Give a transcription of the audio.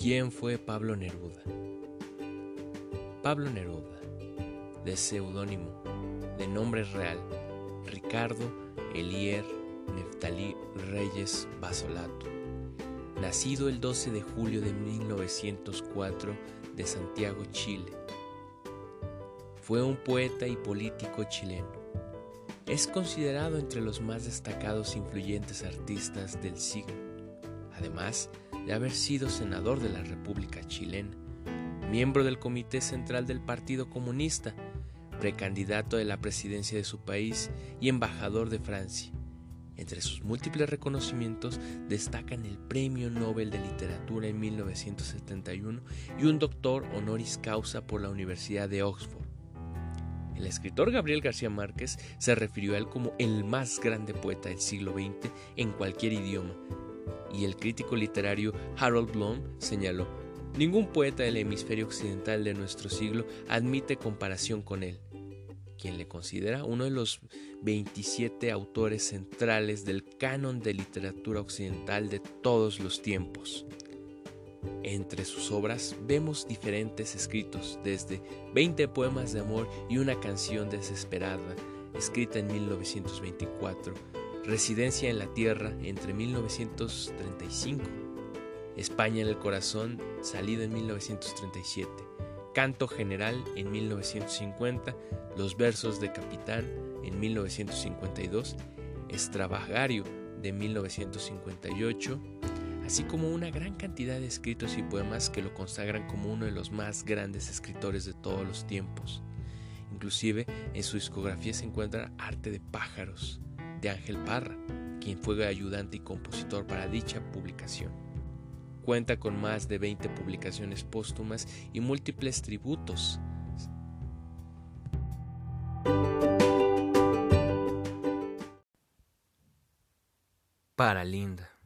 ¿Quién fue Pablo Neruda? Pablo Neruda, de seudónimo, de nombre real, Ricardo Elier Neftalí Reyes Basolato, nacido el 12 de julio de 1904 de Santiago, Chile. Fue un poeta y político chileno. Es considerado entre los más destacados e influyentes artistas del siglo. Además, de haber sido senador de la República Chilena, miembro del Comité Central del Partido Comunista, precandidato de la presidencia de su país y embajador de Francia. Entre sus múltiples reconocimientos destacan el Premio Nobel de Literatura en 1971 y un doctor honoris causa por la Universidad de Oxford. El escritor Gabriel García Márquez se refirió a él como el más grande poeta del siglo XX en cualquier idioma, y el crítico literario Harold Bloom señaló, ningún poeta del hemisferio occidental de nuestro siglo admite comparación con él, quien le considera uno de los 27 autores centrales del canon de literatura occidental de todos los tiempos. Entre sus obras vemos diferentes escritos, desde 20 poemas de amor y una canción desesperada, escrita en 1924, Residencia en la Tierra entre 1935. España en el Corazón, salido en 1937. Canto General en 1950. Los versos de Capitán en 1952. Extravagario de 1958. Así como una gran cantidad de escritos y poemas que lo consagran como uno de los más grandes escritores de todos los tiempos. Inclusive en su discografía se encuentra Arte de pájaros, de Ángel Parra, quien fue ayudante y compositor para dicha publicación. Cuenta con más de 20 publicaciones póstumas y múltiples tributos. Para Linda.